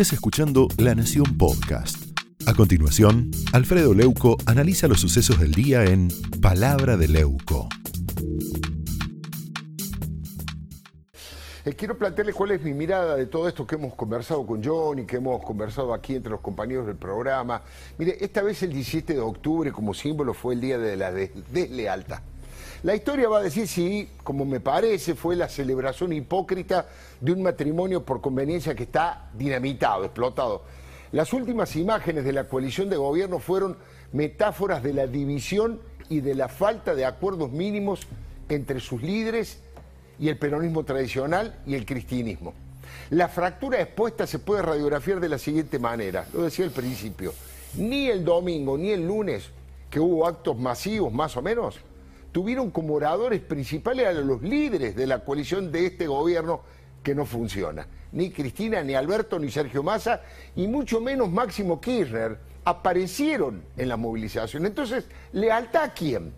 estés escuchando La Nación Podcast. A continuación, Alfredo Leuco analiza los sucesos del día en Palabra de Leuco. Eh, quiero plantearles cuál es mi mirada de todo esto que hemos conversado con John y que hemos conversado aquí entre los compañeros del programa. Mire, esta vez el 17 de octubre como símbolo fue el día de la deslealtad. La historia va a decir si, como me parece, fue la celebración hipócrita de un matrimonio por conveniencia que está dinamitado, explotado. Las últimas imágenes de la coalición de gobierno fueron metáforas de la división y de la falta de acuerdos mínimos entre sus líderes y el peronismo tradicional y el cristianismo. La fractura expuesta se puede radiografiar de la siguiente manera, lo decía al principio, ni el domingo ni el lunes, que hubo actos masivos más o menos, tuvieron como oradores principales a los líderes de la coalición de este gobierno que no funciona. Ni Cristina, ni Alberto, ni Sergio Massa, y mucho menos Máximo Kirchner aparecieron en la movilización. Entonces, ¿lealtad a quién?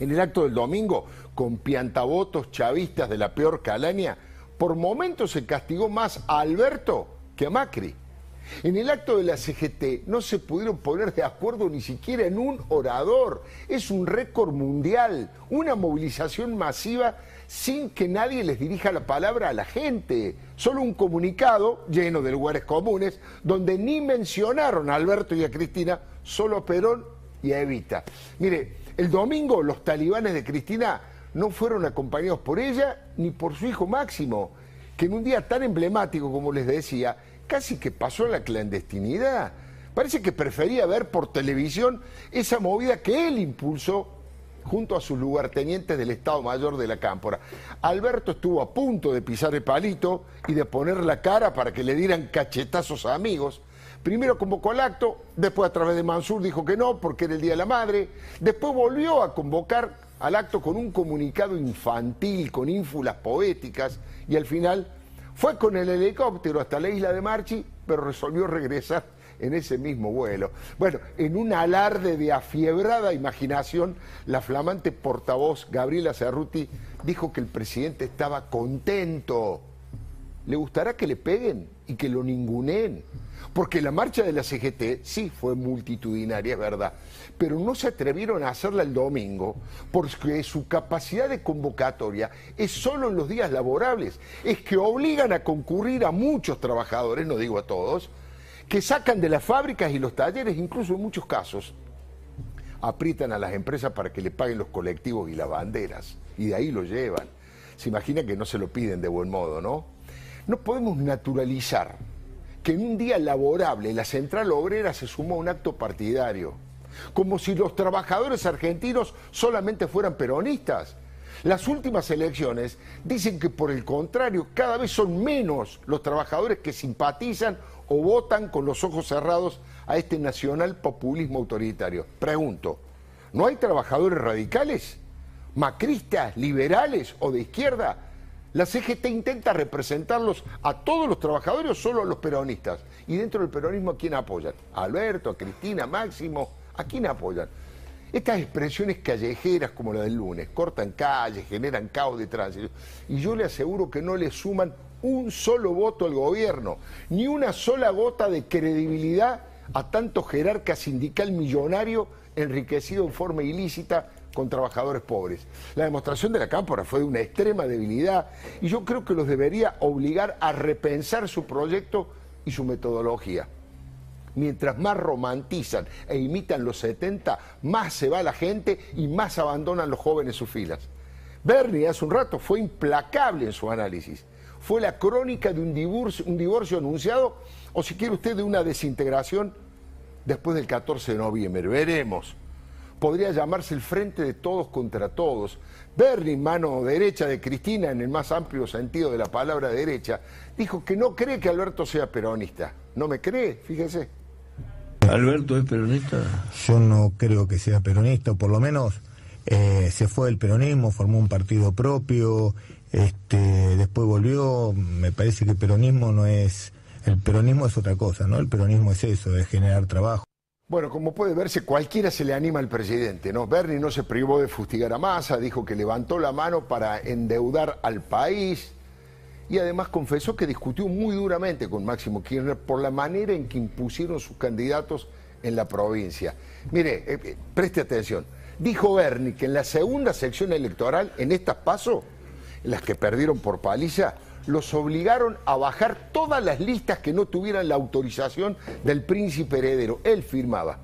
En el acto del domingo, con piantavotos chavistas de la peor calaña, por momentos se castigó más a Alberto que a Macri. En el acto de la CGT no se pudieron poner de acuerdo ni siquiera en un orador. Es un récord mundial, una movilización masiva sin que nadie les dirija la palabra a la gente. Solo un comunicado lleno de lugares comunes donde ni mencionaron a Alberto y a Cristina, solo a Perón y a Evita. Mire, el domingo los talibanes de Cristina no fueron acompañados por ella ni por su hijo Máximo, que en un día tan emblemático como les decía, casi que pasó a la clandestinidad. Parece que prefería ver por televisión esa movida que él impulsó junto a sus lugartenientes del Estado Mayor de la Cámpora. Alberto estuvo a punto de pisar el palito y de poner la cara para que le dieran cachetazos a amigos. Primero convocó al acto, después a través de Mansur dijo que no porque era el Día de la Madre, después volvió a convocar al acto con un comunicado infantil, con ínfulas poéticas y al final fue con el helicóptero hasta la isla de Marchi, pero resolvió regresar en ese mismo vuelo. Bueno, en un alarde de afiebrada imaginación, la flamante portavoz Gabriela Cerruti dijo que el presidente estaba contento. ¿Le gustará que le peguen y que lo ninguneen? Porque la marcha de la CGT sí fue multitudinaria, es verdad, pero no se atrevieron a hacerla el domingo porque su capacidad de convocatoria es solo en los días laborables. Es que obligan a concurrir a muchos trabajadores, no digo a todos, que sacan de las fábricas y los talleres, incluso en muchos casos, aprietan a las empresas para que le paguen los colectivos y las banderas, y de ahí lo llevan. Se imagina que no se lo piden de buen modo, ¿no? No podemos naturalizar que en un día laborable la central obrera se sumó a un acto partidario, como si los trabajadores argentinos solamente fueran peronistas. Las últimas elecciones dicen que por el contrario cada vez son menos los trabajadores que simpatizan o votan con los ojos cerrados a este nacional populismo autoritario. Pregunto, ¿no hay trabajadores radicales? ¿Macristas, liberales o de izquierda? La CGT intenta representarlos a todos los trabajadores o solo a los peronistas. Y dentro del peronismo, ¿a quién apoyan? ¿A Alberto, a Cristina, a Máximo? ¿A quién apoyan? Estas expresiones callejeras como la del lunes cortan calles, generan caos de tránsito. Y yo le aseguro que no le suman un solo voto al gobierno, ni una sola gota de credibilidad a tanto jerarca sindical millonario enriquecido en forma ilícita con trabajadores pobres. La demostración de la Cámpora fue de una extrema debilidad y yo creo que los debería obligar a repensar su proyecto y su metodología. Mientras más romantizan e imitan los 70, más se va la gente y más abandonan los jóvenes sus filas. Bernie hace un rato fue implacable en su análisis. Fue la crónica de un divorcio, un divorcio anunciado o si quiere usted de una desintegración después del 14 de noviembre. Veremos podría llamarse el frente de todos contra todos. Bernie, mano derecha de Cristina, en el más amplio sentido de la palabra derecha, dijo que no cree que Alberto sea peronista. ¿No me cree? Fíjese. ¿Alberto es peronista? Yo no creo que sea peronista, por lo menos eh, se fue del peronismo, formó un partido propio, este, después volvió, me parece que el peronismo no es, el peronismo es otra cosa, ¿no? El peronismo es eso, es generar trabajo. Bueno, como puede verse, cualquiera se le anima al presidente, ¿no? Bernie no se privó de fustigar a Massa, dijo que levantó la mano para endeudar al país. y además confesó que discutió muy duramente con Máximo Kirchner por la manera en que impusieron sus candidatos en la provincia. Mire, eh, eh, preste atención. Dijo Berni que en la segunda sección electoral, en estas pasos, en las que perdieron por paliza, los obligaron a bajar todas las listas que no tuvieran la autorización del príncipe heredero. Él firmaba.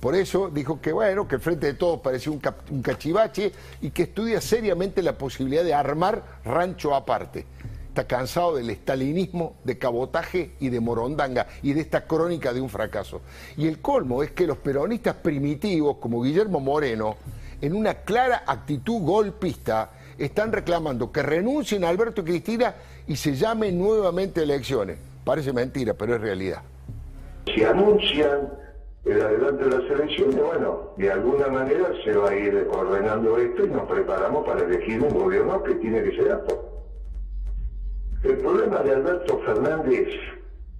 Por eso dijo que bueno, que el Frente de Todos parecía un, un cachivache y que estudia seriamente la posibilidad de armar rancho aparte está cansado del estalinismo, de cabotaje y de morondanga y de esta crónica de un fracaso. Y el colmo es que los peronistas primitivos, como Guillermo Moreno, en una clara actitud golpista, están reclamando que renuncien a Alberto y Cristina y se llamen nuevamente elecciones. Parece mentira, pero es realidad. Si anuncian el adelante de las elecciones, bueno, de alguna manera se va a ir ordenando esto y nos preparamos para elegir un gobierno que tiene que ser apto. El problema de Alberto Fernández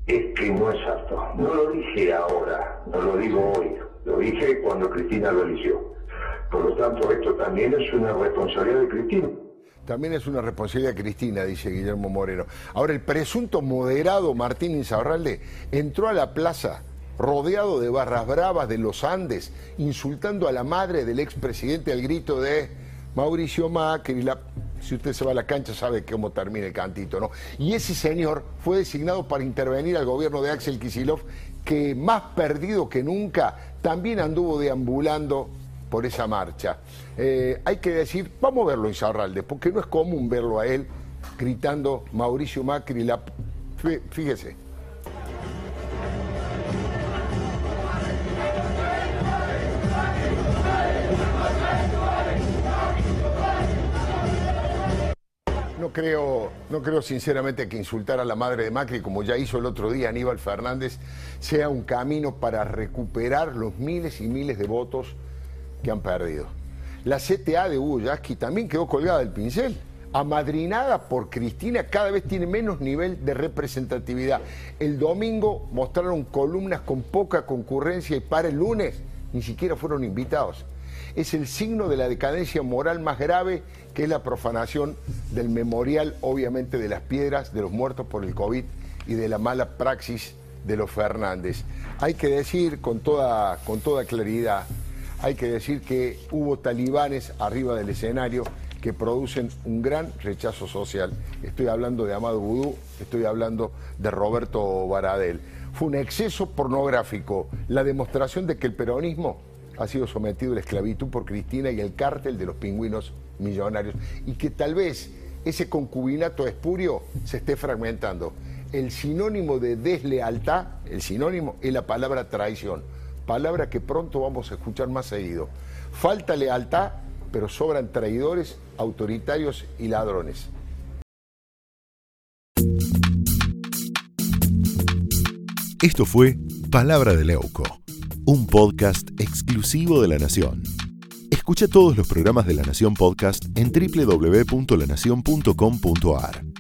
es que no es apto. No lo dije ahora, no lo digo hoy, lo dije cuando Cristina lo eligió. Por lo tanto, esto también es una responsabilidad de Cristina. También es una responsabilidad de Cristina, dice Guillermo Moreno. Ahora, el presunto moderado Martín Insaurralde entró a la plaza rodeado de barras bravas de los Andes, insultando a la madre del expresidente al grito de Mauricio Macri, si usted se va a la cancha sabe cómo termina el cantito, ¿no? Y ese señor fue designado para intervenir al gobierno de Axel Kisilov, que más perdido que nunca también anduvo deambulando por esa marcha. Eh, hay que decir, vamos a verlo en Sarralde, porque no es común verlo a él gritando Mauricio Macri, la... fíjese. No creo, no creo sinceramente que insultar a la madre de Macri, como ya hizo el otro día Aníbal Fernández, sea un camino para recuperar los miles y miles de votos que han perdido. La CTA de Hugo también quedó colgada del pincel. Amadrinada por Cristina, cada vez tiene menos nivel de representatividad. El domingo mostraron columnas con poca concurrencia y para el lunes ni siquiera fueron invitados es el signo de la decadencia moral más grave que es la profanación del memorial, obviamente, de las piedras de los muertos por el COVID y de la mala praxis de los Fernández. Hay que decir con toda, con toda claridad, hay que decir que hubo talibanes arriba del escenario que producen un gran rechazo social. Estoy hablando de Amado Vudú, estoy hablando de Roberto Baradel. Fue un exceso pornográfico, la demostración de que el peronismo ha sido sometido a la esclavitud por Cristina y el cártel de los pingüinos millonarios y que tal vez ese concubinato espurio se esté fragmentando. El sinónimo de deslealtad, el sinónimo es la palabra traición, palabra que pronto vamos a escuchar más seguido. Falta lealtad, pero sobran traidores, autoritarios y ladrones. Esto fue Palabra de Leuco un podcast exclusivo de La Nación. Escucha todos los programas de La Nación Podcast en www.lanacion.com.ar.